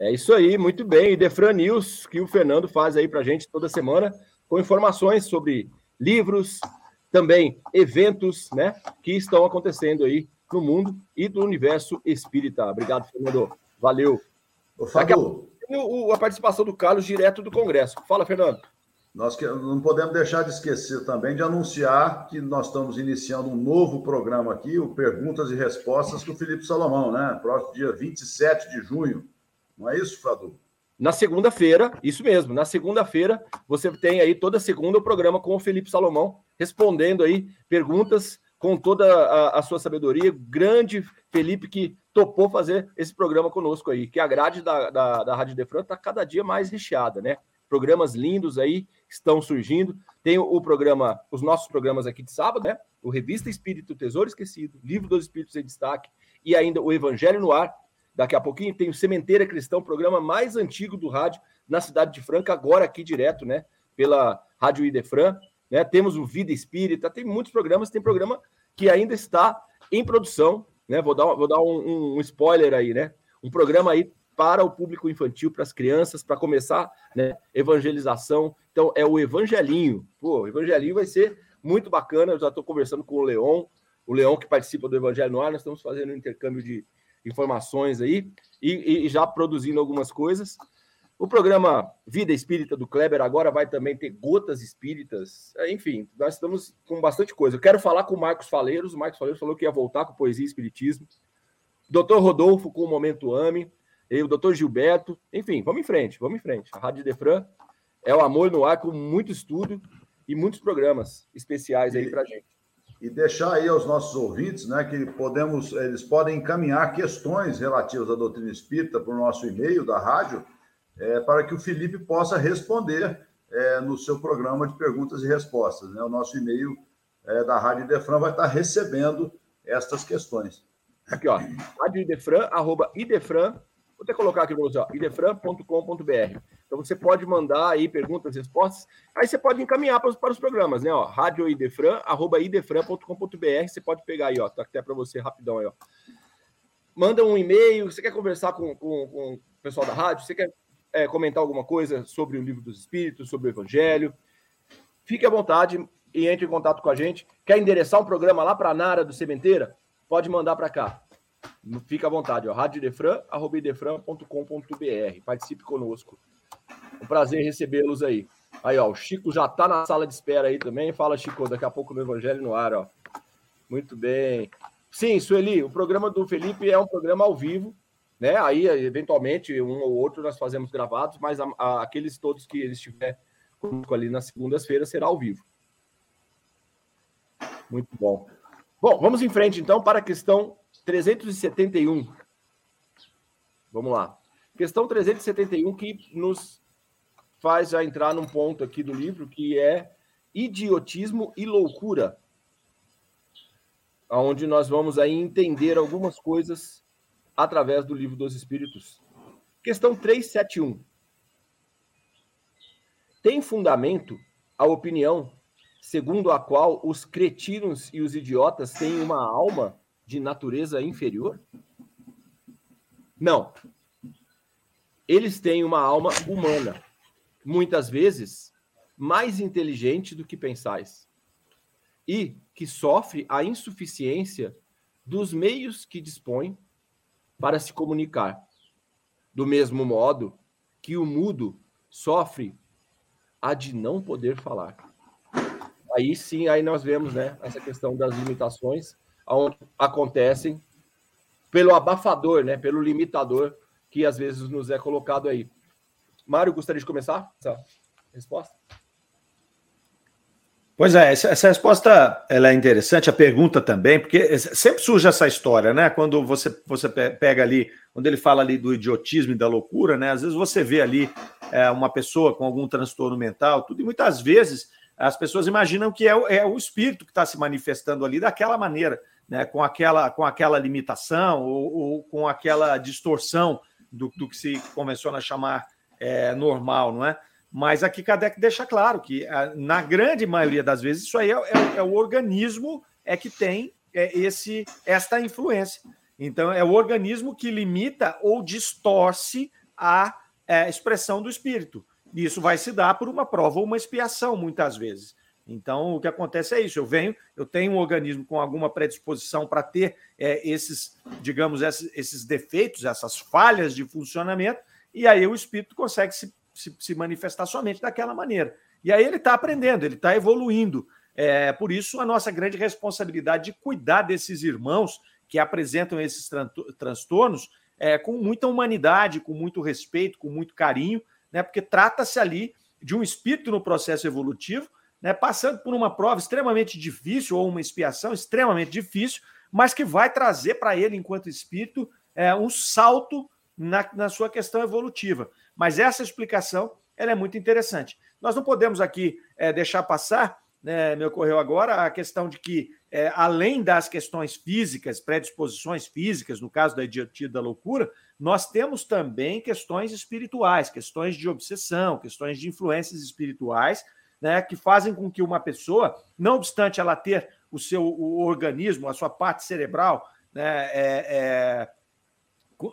É isso aí, muito bem. E Defran News, que o Fernando faz aí para gente toda semana, com informações sobre livros, também eventos, né, que estão acontecendo aí no mundo e do universo espírita. Obrigado, Fernando. Valeu. Ô, Fábio. A, a participação do Carlos direto do Congresso. Fala, Fernando. Nós que, não podemos deixar de esquecer também de anunciar que nós estamos iniciando um novo programa aqui, o Perguntas e Respostas com o Felipe Salomão, né? Próximo dia 27 de junho. Não é isso, Fadu? Na segunda-feira, isso mesmo, na segunda-feira, você tem aí toda segunda o programa com o Felipe Salomão, respondendo aí perguntas com toda a, a, sua sabedoria. Grande Felipe que topou fazer esse programa conosco aí, que a grade da, da, da Rádio Defran está cada dia mais recheada, né? Programas lindos aí estão surgindo. Tem o, o, programa, os nossos programas aqui de sábado, né? O Revista Espírito Tesouro Esquecido, Livro dos Espíritos em Destaque e ainda o Evangelho no Ar, Daqui a pouquinho tem o Sementeira Cristão, programa mais antigo do rádio na cidade de Franca, agora aqui direto, né? Pela Rádio Idefran. Né? Temos o Vida Espírita, tem muitos programas, tem programa que ainda está em produção, né? Vou dar, vou dar um, um spoiler aí, né? Um programa aí para o público infantil, para as crianças, para começar, né? Evangelização. Então, é o Evangelinho. Pô, o Evangelinho vai ser muito bacana. Eu já estou conversando com o Leon, o Leon que participa do Evangelho no Ar. Nós estamos fazendo um intercâmbio de, informações aí e, e, já produzindo algumas coisas. O programa Vida Espírita do Kleber agora vai também ter gotas espíritas. Enfim, nós estamos com bastante coisa. Eu quero falar com o Marcos Faleiros. O Marcos Faleiros falou que ia voltar com Poesia e Espiritismo. Doutor Rodolfo com o Momento Ame. E o doutor Gilberto. Enfim, vamos em frente, vamos em frente. A Rádio Defran é o amor no ar com muito estudo e muitos programas especiais aí para gente e deixar aí aos nossos ouvintes, né, que podemos, eles podem encaminhar questões relativas à doutrina espírita para o nosso e-mail da rádio, é, para que o Felipe possa responder é, no seu programa de perguntas e respostas. Né? O nosso e-mail é, da Rádio Idefran vai estar recebendo estas questões. Aqui, ó, rádio Idefran, arroba Idefran, vou até colocar aqui para você, idefran.com.br. Então você pode mandar aí perguntas, respostas. Aí você pode encaminhar para os, para os programas, né? Ó, Rádio Idefran, arroba idefran.com.br. Você pode pegar aí, ó. Tá até para você rapidão aí, ó. Manda um e-mail. Você quer conversar com, com, com o pessoal da rádio? Você quer é, comentar alguma coisa sobre o livro dos Espíritos, sobre o Evangelho? Fique à vontade e entre em contato com a gente. Quer endereçar um programa lá para a Nara do Sementeira? Pode mandar para cá. Fica à vontade, ó. radiodefran.com.br. Participe conosco. Um prazer recebê-los aí. Aí, ó, o Chico já tá na sala de espera aí também. Fala, Chico, daqui a pouco no Evangelho no ar, ó. Muito bem. Sim, Sueli, o programa do Felipe é um programa ao vivo, né? Aí, eventualmente, um ou outro nós fazemos gravados, mas a, a, aqueles todos que ele estiver conosco ali nas segundas-feiras será ao vivo. Muito bom. Bom, vamos em frente então para a questão 371. Vamos lá. Questão 371 que nos faz já entrar num ponto aqui do livro que é idiotismo e loucura. Onde nós vamos aí entender algumas coisas através do livro dos Espíritos. Questão 371. Tem fundamento a opinião segundo a qual os cretinos e os idiotas têm uma alma de natureza inferior? Não. Eles têm uma alma humana, muitas vezes mais inteligente do que pensais, e que sofre a insuficiência dos meios que dispõe para se comunicar. Do mesmo modo que o mudo sofre a de não poder falar aí sim, aí nós vemos né, essa questão das limitações, onde acontecem pelo abafador, né, pelo limitador que às vezes nos é colocado aí. Mário, gostaria de começar essa resposta? Pois é, essa, resposta ela é interessante, a pergunta também, porque sempre surge essa história, né? Quando você, você pega ali, quando ele fala ali do idiotismo e da loucura, né? Às vezes você vê ali é, uma pessoa com algum transtorno mental, tudo, e muitas vezes as pessoas imaginam que é, o, é o espírito que está se manifestando ali daquela maneira, né, com, aquela, com aquela limitação ou, ou com aquela distorção do, do, que se convenciona a chamar é, normal, não é? Mas aqui Kardec deixa claro que, na grande maioria das vezes, isso aí é, é, é o organismo é que tem é, esse esta influência. Então, é o organismo que limita ou distorce a é, expressão do espírito. Isso vai se dar por uma prova ou uma expiação, muitas vezes. Então, o que acontece é isso: eu venho, eu tenho um organismo com alguma predisposição para ter é, esses, digamos, esses, esses, defeitos, essas falhas de funcionamento, e aí o espírito consegue se, se, se manifestar somente daquela maneira. E aí ele está aprendendo, ele está evoluindo. É, por isso, a nossa grande responsabilidade de cuidar desses irmãos que apresentam esses tran transtornos é, com muita humanidade, com muito respeito, com muito carinho né? Porque trata-se ali de um espírito no processo evolutivo, né? Passando por uma prova extremamente difícil ou uma expiação extremamente difícil, mas que vai trazer para ele, enquanto espírito, é, um salto na, na sua questão evolutiva. Mas essa explicação ela é muito interessante. Nós não podemos aqui é, deixar passar, né, me ocorreu agora, a questão de que, é, além das questões físicas, predisposições físicas, no caso da idiotia da loucura, nós temos também questões espirituais, questões de obsessão, questões de influências espirituais, né, que fazem com que uma pessoa, não obstante ela ter o seu o organismo, a sua parte cerebral né, é,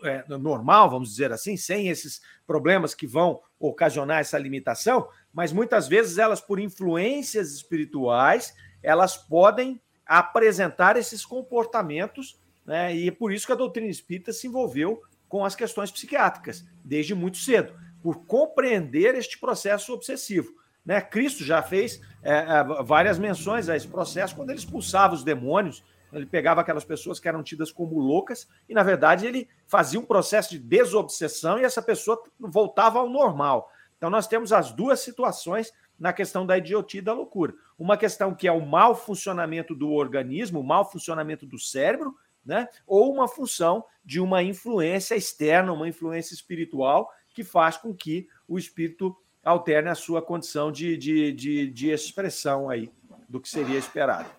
é, é normal, vamos dizer assim, sem esses problemas que vão ocasionar essa limitação, mas muitas vezes elas, por influências espirituais, elas podem apresentar esses comportamentos, né, e é por isso que a doutrina espírita se envolveu com as questões psiquiátricas, desde muito cedo, por compreender este processo obsessivo. Né? Cristo já fez é, é, várias menções a esse processo quando ele expulsava os demônios, ele pegava aquelas pessoas que eram tidas como loucas e, na verdade, ele fazia um processo de desobsessão e essa pessoa voltava ao normal. Então, nós temos as duas situações na questão da idiotia e da loucura. Uma questão que é o mau funcionamento do organismo, o mau funcionamento do cérebro, né? ou uma função de uma influência externa, uma influência espiritual, que faz com que o espírito alterne a sua condição de, de, de, de expressão aí do que seria esperado.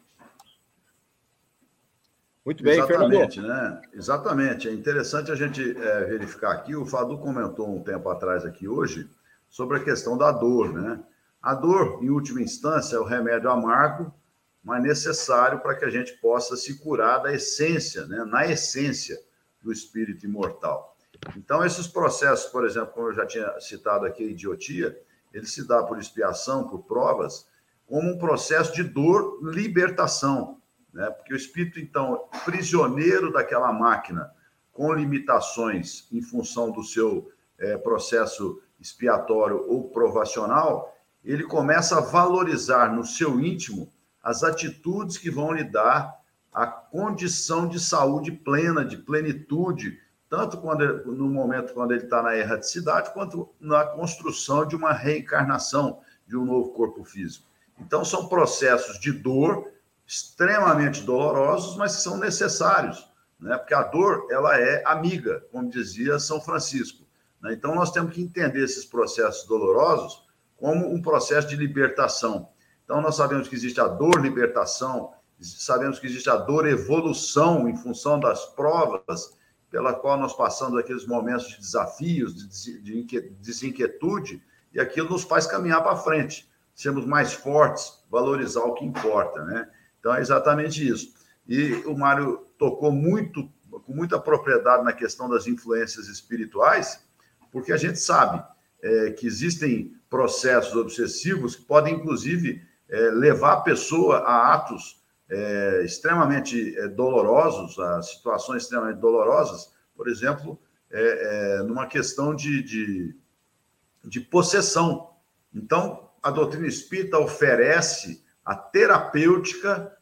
Muito bem, Exatamente, Fernando. né? Exatamente. É interessante a gente é, verificar aqui. O Fadu comentou um tempo atrás aqui hoje sobre a questão da dor, né? A dor, em última instância, é o remédio amargo mas necessário para que a gente possa se curar da essência, né? na essência do espírito imortal. Então, esses processos, por exemplo, como eu já tinha citado aqui, idiotia, ele se dá por expiação, por provas, como um processo de dor, libertação, né? Porque o espírito, então, prisioneiro daquela máquina, com limitações em função do seu é, processo expiatório ou provacional, ele começa a valorizar no seu íntimo as atitudes que vão lhe dar a condição de saúde plena, de plenitude, tanto quando no momento quando ele está na erraticidade, quanto na construção de uma reencarnação de um novo corpo físico. Então, são processos de dor extremamente dolorosos, mas que são necessários né? porque a dor ela é amiga, como dizia São Francisco. Né? Então, nós temos que entender esses processos dolorosos como um processo de libertação. Então, nós sabemos que existe a dor libertação, sabemos que existe a dor evolução em função das provas pela qual nós passamos aqueles momentos de desafios, de desinquietude, e aquilo nos faz caminhar para frente, sermos mais fortes, valorizar o que importa, né? Então, é exatamente isso. E o Mário tocou muito, com muita propriedade na questão das influências espirituais, porque a gente sabe é, que existem processos obsessivos que podem, inclusive, é, levar a pessoa a atos é, extremamente é, dolorosos, a situações extremamente dolorosas, por exemplo, é, é, numa questão de, de, de possessão. Então, a doutrina espírita oferece a terapêutica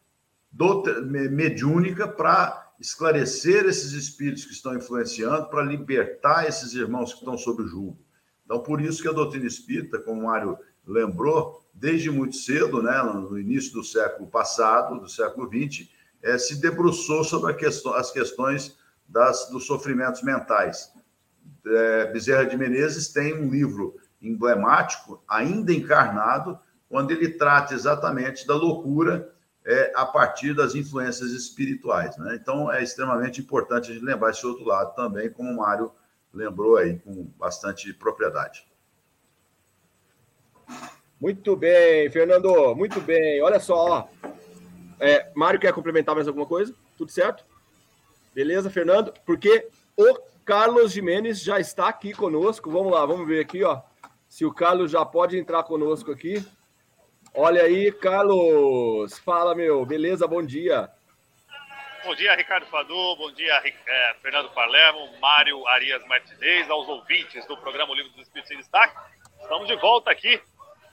mediúnica para esclarecer esses espíritos que estão influenciando, para libertar esses irmãos que estão sob julgo. Então, por isso que a doutrina espírita, como o Mário lembrou, desde muito cedo, né, no início do século passado, do século XX, é, se debruçou sobre questão, as questões das, dos sofrimentos mentais. É, Bezerra de Menezes tem um livro emblemático, ainda encarnado, onde ele trata exatamente da loucura é, a partir das influências espirituais. Né? Então, é extremamente importante a gente lembrar esse outro lado também, como o Mário lembrou aí com bastante propriedade. Muito bem, Fernando, muito bem. Olha só, ó. É, Mário quer complementar mais alguma coisa? Tudo certo? Beleza, Fernando? Porque o Carlos Jimenez já está aqui conosco. Vamos lá, vamos ver aqui, ó. Se o Carlos já pode entrar conosco aqui. Olha aí, Carlos. Fala, meu. Beleza? Bom dia. Bom dia, Ricardo Fadu. Bom dia, é, Fernando Palermo, Mário Arias Martinez, aos ouvintes do programa Livro dos Espíritos em Destaque. Estamos de volta aqui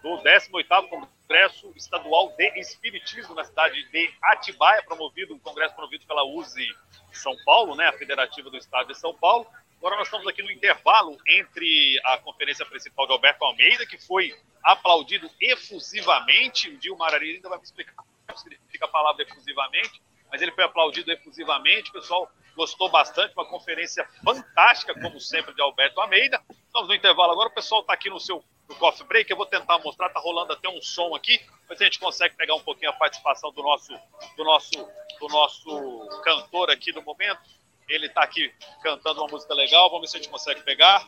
do 18º Congresso Estadual de Espiritismo na cidade de Atibaia, promovido, um congresso promovido pela USE São Paulo, né, a Federativa do Estado de São Paulo. Agora nós estamos aqui no intervalo entre a conferência principal de Alberto Almeida, que foi aplaudido efusivamente, o Dilmar Arias ainda vai me explicar o que significa a palavra efusivamente, mas ele foi aplaudido efusivamente, o pessoal gostou bastante, uma conferência fantástica, como sempre, de Alberto Almeida. Estamos no intervalo agora, o pessoal está aqui no seu no coffee break, eu vou tentar mostrar, está rolando até um som aqui, mas a gente consegue pegar um pouquinho a participação do nosso, do nosso, do nosso cantor aqui no momento. Ele está aqui cantando uma música legal, vamos ver se a gente consegue pegar.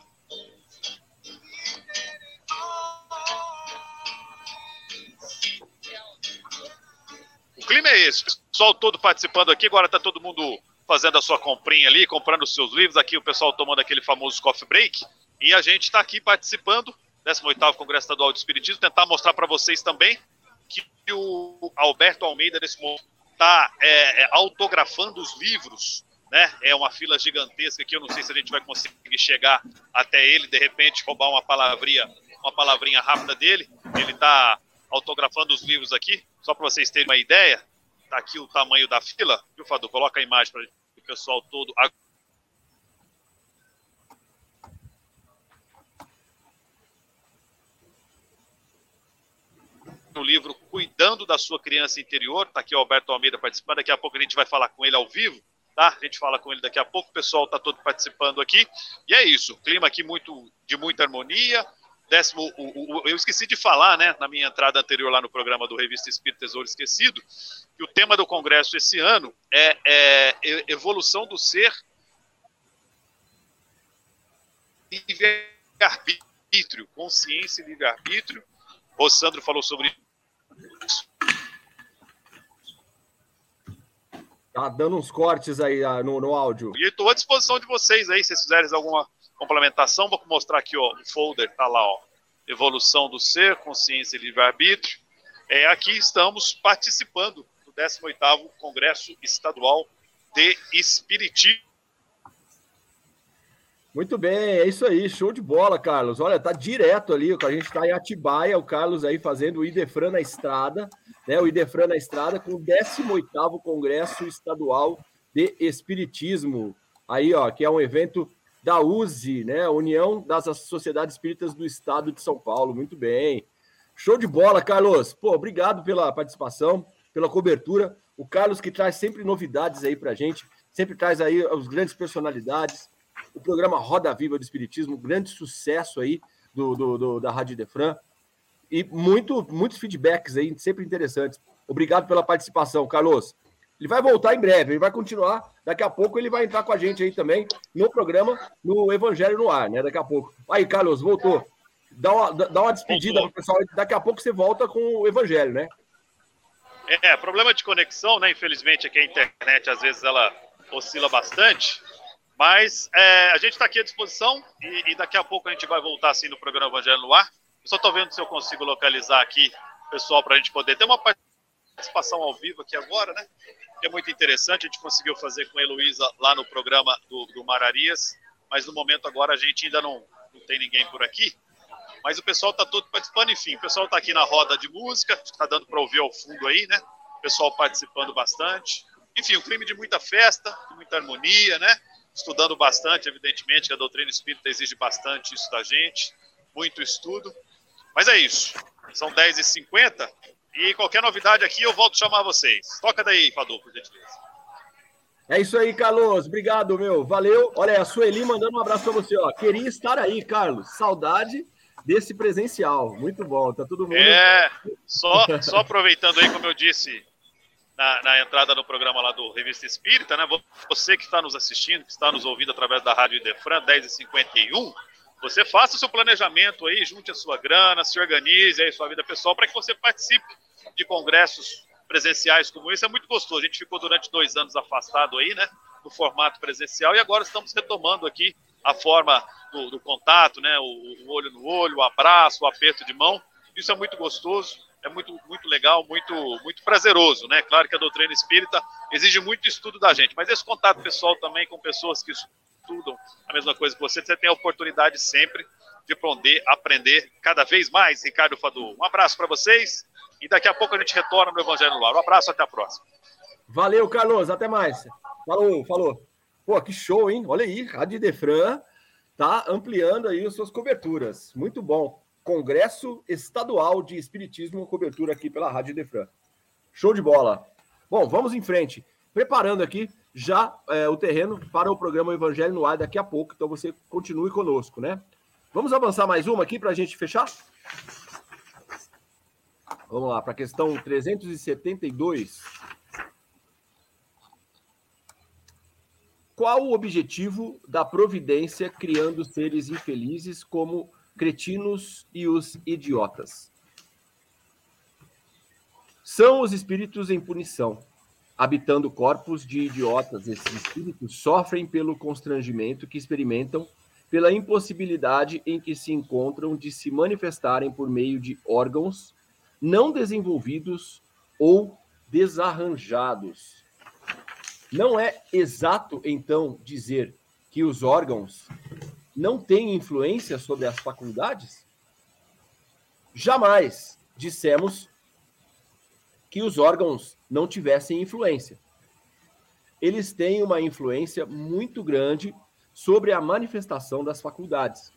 O clima é esse, pessoal todo participando aqui, agora está todo mundo fazendo a sua comprinha ali, comprando os seus livros, aqui o pessoal tomando aquele famoso coffee break, e a gente está aqui participando, 18º Congresso Estadual de Espiritismo, tentar mostrar para vocês também que o Alberto Almeida, nesse momento, está é, é, autografando os livros, né? É uma fila gigantesca aqui, eu não sei se a gente vai conseguir chegar até ele, de repente roubar uma palavrinha, uma palavrinha rápida dele, ele está autografando os livros aqui, só para vocês terem uma ideia, tá aqui o tamanho da fila, viu, Fadu? Coloca a imagem para o pessoal todo. No livro Cuidando da Sua Criança Interior, tá aqui o Alberto Almeida participando, daqui a pouco a gente vai falar com ele ao vivo, tá? A gente fala com ele daqui a pouco, o pessoal tá todo participando aqui, e é isso, clima aqui muito de muita harmonia, décimo, o, o, eu esqueci de falar, né, na minha entrada anterior lá no programa do Revista Espírito Tesouro Esquecido, que o tema do congresso esse ano é, é evolução do ser livre-arbítrio, consciência e livre-arbítrio. O Sandro falou sobre. Tá dando uns cortes aí ah, no, no áudio. E estou à disposição de vocês aí, se vocês fizerem alguma complementação, vou mostrar aqui, ó, o folder tá lá, ó, evolução do ser, consciência e livre-arbítrio. É, aqui estamos participando do 18º Congresso Estadual de Espiritismo. Muito bem, é isso aí, show de bola, Carlos. Olha, tá direto ali, a gente está em Atibaia, o Carlos aí fazendo o Idefran na estrada, né? O Idefran na estrada com o 18º Congresso Estadual de Espiritismo. Aí, ó, que é um evento da USE, né? União das Sociedades Espíritas do Estado de São Paulo. Muito bem. Show de bola, Carlos. Pô, obrigado pela participação, pela cobertura. O Carlos que traz sempre novidades aí pra gente, sempre traz aí as grandes personalidades. O programa Roda Viva do Espiritismo, grande sucesso aí do, do, do da Rádio Defran. E muito, muitos feedbacks aí, sempre interessantes. Obrigado pela participação, Carlos. Ele vai voltar em breve, ele vai continuar. Daqui a pouco ele vai entrar com a gente aí também no programa, no Evangelho no Ar, né? Daqui a pouco. Aí, Carlos, voltou. Dá uma, dá uma despedida pro pessoal. Daqui a pouco você volta com o Evangelho, né? É, problema de conexão, né? Infelizmente aqui a internet às vezes ela oscila bastante. Mas é, a gente está aqui à disposição e, e, daqui a pouco a gente vai voltar assim no programa Evangelho no Ar. Eu só estou vendo se eu consigo localizar aqui, pessoal, para a gente poder ter uma participação ao vivo aqui agora, né? Que é muito interessante. A gente conseguiu fazer com a Heloísa lá no programa do, do Mararias, mas no momento agora a gente ainda não, não tem ninguém por aqui. Mas o pessoal está todo participando, enfim. O pessoal está aqui na roda de música, está dando para ouvir ao fundo aí, né? O pessoal participando bastante. Enfim, um clima de muita festa, de muita harmonia, né? Estudando bastante, evidentemente, que a doutrina espírita exige bastante isso da gente, muito estudo. Mas é isso. São 10h50 e qualquer novidade aqui eu volto a chamar vocês. Toca daí, Fadu, por gentileza. É isso aí, Carlos. Obrigado, meu. Valeu. Olha, a Sueli mandando um abraço para você. Ó. Queria estar aí, Carlos. Saudade desse presencial. Muito bom. Tá todo mundo. É, só, só aproveitando aí, como eu disse, na, na, entrada no programa lá do Revista Espírita, né? Você que está nos assistindo, que está nos ouvindo através da Rádio Idefran 10h51, você faça o seu planejamento aí, junte a sua grana, se organize aí sua vida pessoal para que você participe de congressos presenciais como esse. É muito gostoso. A gente ficou durante dois anos afastado aí, né? No formato presencial e agora estamos retomando aqui a forma do, do contato, né? O, o olho no olho, o abraço, o aperto de mão. Isso é muito gostoso é muito, muito legal, muito, muito prazeroso, né? Claro que a doutrina espírita exige muito estudo da gente, mas esse contato pessoal também com pessoas que estudam a mesma coisa que você, você tem a oportunidade sempre de aprender, aprender cada vez mais, Ricardo Fadu. Um abraço para vocês e daqui a pouco a gente retorna no Evangelho no Lar. Um abraço, até a próxima. Valeu, Carlos, até mais. Falou, falou. Pô, que show, hein? Olha aí, Rádio Defran tá ampliando aí as suas coberturas. Muito bom. Congresso Estadual de Espiritismo, cobertura aqui pela Rádio Defran. Show de bola. Bom, vamos em frente. Preparando aqui já é, o terreno para o programa Evangelho no Ar daqui a pouco, então você continue conosco, né? Vamos avançar mais uma aqui para a gente fechar? Vamos lá, para a questão 372. Qual o objetivo da providência criando seres infelizes como cretinos e os idiotas. São os espíritos em punição. Habitando corpos de idiotas, esses espíritos sofrem pelo constrangimento que experimentam, pela impossibilidade em que se encontram de se manifestarem por meio de órgãos não desenvolvidos ou desarranjados. Não é exato, então, dizer que os órgãos não tem influência sobre as faculdades? Jamais dissemos que os órgãos não tivessem influência. Eles têm uma influência muito grande sobre a manifestação das faculdades.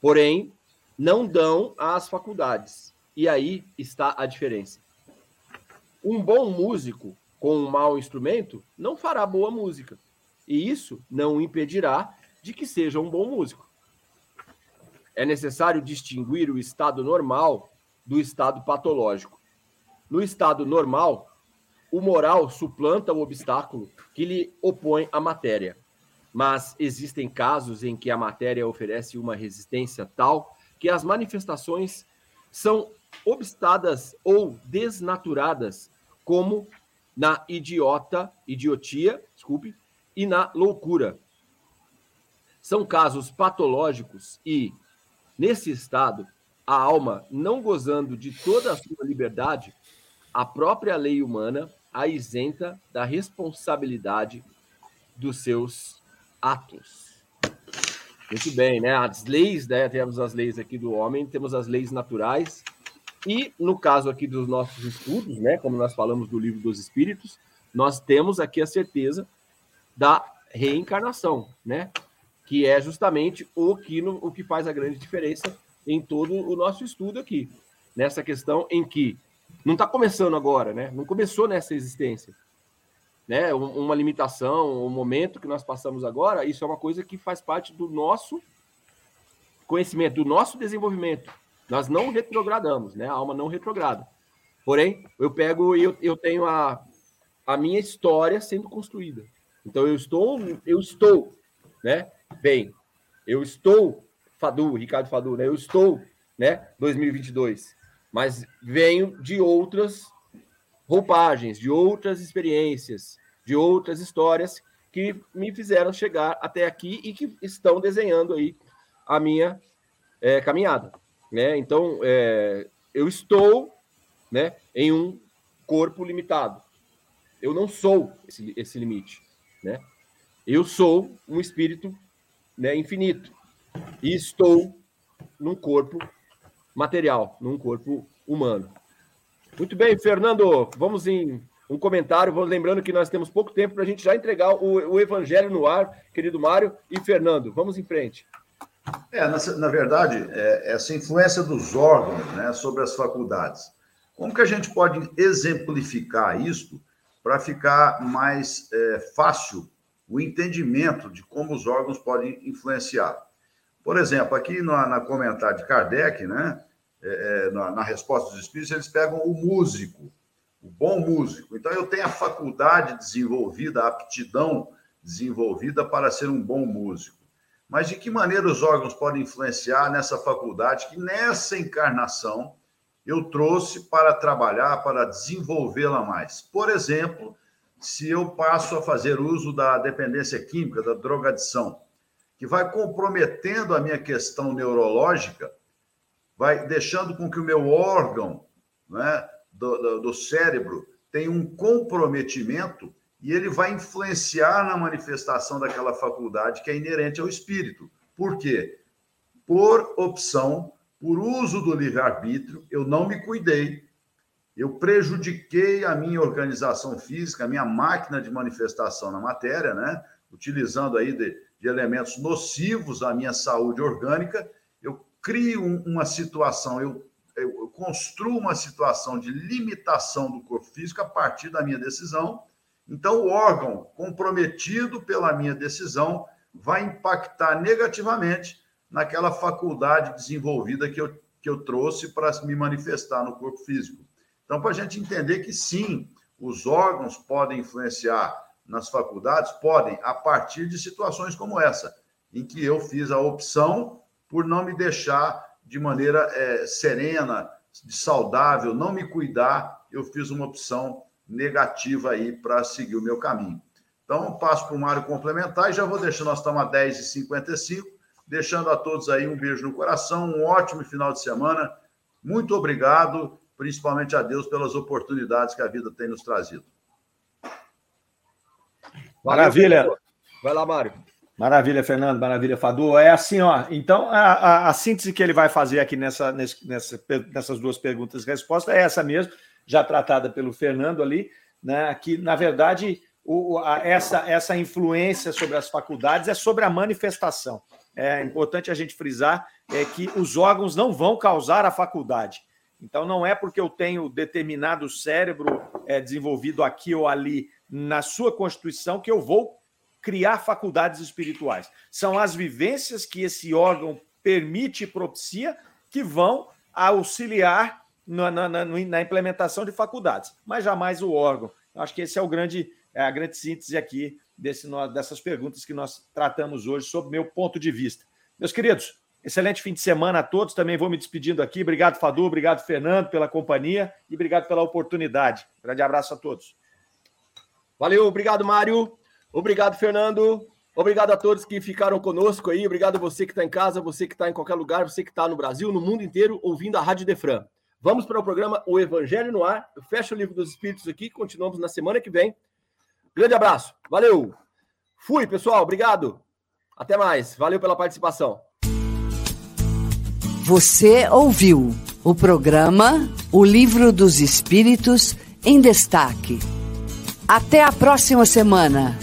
Porém, não dão às faculdades. E aí está a diferença. Um bom músico com um mau instrumento não fará boa música. E isso não impedirá de que seja um bom músico. É necessário distinguir o estado normal do estado patológico. No estado normal, o moral suplanta o obstáculo que lhe opõe a matéria. Mas existem casos em que a matéria oferece uma resistência tal que as manifestações são obstadas ou desnaturadas, como na idiota, idiotia, desculpe, e na loucura, são casos patológicos e, nesse estado, a alma não gozando de toda a sua liberdade, a própria lei humana a isenta da responsabilidade dos seus atos. Muito bem, né? As leis, né? Temos as leis aqui do homem, temos as leis naturais. E no caso aqui dos nossos estudos, né? Como nós falamos do livro dos Espíritos, nós temos aqui a certeza da reencarnação, né? Que é justamente o que, no, o que faz a grande diferença em todo o nosso estudo aqui, nessa questão em que não está começando agora, né? Não começou nessa existência. né, uma limitação, um momento que nós passamos agora, isso é uma coisa que faz parte do nosso conhecimento, do nosso desenvolvimento. Nós não retrogradamos, né? A alma não retrograda. Porém, eu pego e eu, eu tenho a, a minha história sendo construída. Então eu estou, eu estou, né? Bem, eu estou Fadu, Ricardo Fadu, né? Eu estou, né? 2022, mas venho de outras roupagens, de outras experiências, de outras histórias que me fizeram chegar até aqui e que estão desenhando aí a minha é, caminhada, né? Então, é, eu estou, né, em um corpo limitado. Eu não sou esse, esse limite, né? Eu sou um espírito, né, infinito e estou num corpo material, num corpo humano. Muito bem, Fernando, vamos em um comentário. Vamos lembrando que nós temos pouco tempo para a gente já entregar o, o, evangelho no ar, querido Mário e Fernando. Vamos em frente. É, na, na verdade, é, essa influência dos órgãos né, sobre as faculdades. Como que a gente pode exemplificar isso para ficar mais é, fácil o entendimento de como os órgãos podem influenciar? Por exemplo, aqui na, na comentário de Kardec, né, é, é, na, na, resposta dos espíritos, eles pegam o músico, o bom músico. Então, eu tenho a faculdade desenvolvida, a aptidão desenvolvida para ser um bom músico. Mas de que maneira os órgãos podem influenciar nessa faculdade que nessa encarnação eu trouxe para trabalhar, para desenvolvê-la mais? Por exemplo, se eu passo a fazer uso da dependência química, da drogadição, que vai comprometendo a minha questão neurológica, vai deixando com que o meu órgão né, do, do, do cérebro tenha um comprometimento e ele vai influenciar na manifestação daquela faculdade que é inerente ao espírito. Por quê? Por opção, por uso do livre-arbítrio, eu não me cuidei, eu prejudiquei a minha organização física, a minha máquina de manifestação na matéria, né? utilizando aí de, de elementos nocivos à minha saúde orgânica, eu crio uma situação, eu, eu construo uma situação de limitação do corpo físico a partir da minha decisão. Então, o órgão comprometido pela minha decisão vai impactar negativamente naquela faculdade desenvolvida que eu, que eu trouxe para me manifestar no corpo físico. Então, para a gente entender que sim, os órgãos podem influenciar nas faculdades? Podem, a partir de situações como essa, em que eu fiz a opção por não me deixar de maneira é, serena, saudável, não me cuidar, eu fiz uma opção negativa aí para seguir o meu caminho. Então, passo para o Mário complementar e já vou deixando, nós estamos a 10h55, deixando a todos aí um beijo no coração, um ótimo final de semana. Muito obrigado, principalmente a Deus pelas oportunidades que a vida tem nos trazido. Maravilha. Vai lá, Mário. Maravilha, Fernando. Maravilha, Fadu. É assim, ó. Então, a, a, a síntese que ele vai fazer aqui nessa, nessa, nessas duas perguntas e respostas é essa mesmo, já tratada pelo Fernando ali, né? Que, na verdade, o, a, essa, essa influência sobre as faculdades é sobre a manifestação. É importante a gente frisar é que os órgãos não vão causar a faculdade. Então, não é porque eu tenho determinado cérebro é, desenvolvido aqui ou ali na sua constituição que eu vou criar faculdades espirituais. São as vivências que esse órgão permite e propicia que vão auxiliar na, na, na, na implementação de faculdades, mas jamais o órgão. Acho que esse é o grande, é a grande síntese aqui desse, dessas perguntas que nós tratamos hoje, sob meu ponto de vista. Meus queridos, excelente fim de semana a todos. Também vou me despedindo aqui. Obrigado, Fadu. Obrigado, Fernando, pela companhia e obrigado pela oportunidade. Grande abraço a todos. Valeu, obrigado, Mário. Obrigado, Fernando. Obrigado a todos que ficaram conosco aí. Obrigado a você que está em casa, você que está em qualquer lugar, você que está no Brasil, no mundo inteiro, ouvindo a Rádio Defran. Vamos para o programa O Evangelho no Ar. Eu fecho o livro dos Espíritos aqui. Continuamos na semana que vem. Grande abraço. Valeu. Fui, pessoal. Obrigado. Até mais. Valeu pela participação. Você ouviu o programa O Livro dos Espíritos em Destaque. Até a próxima semana.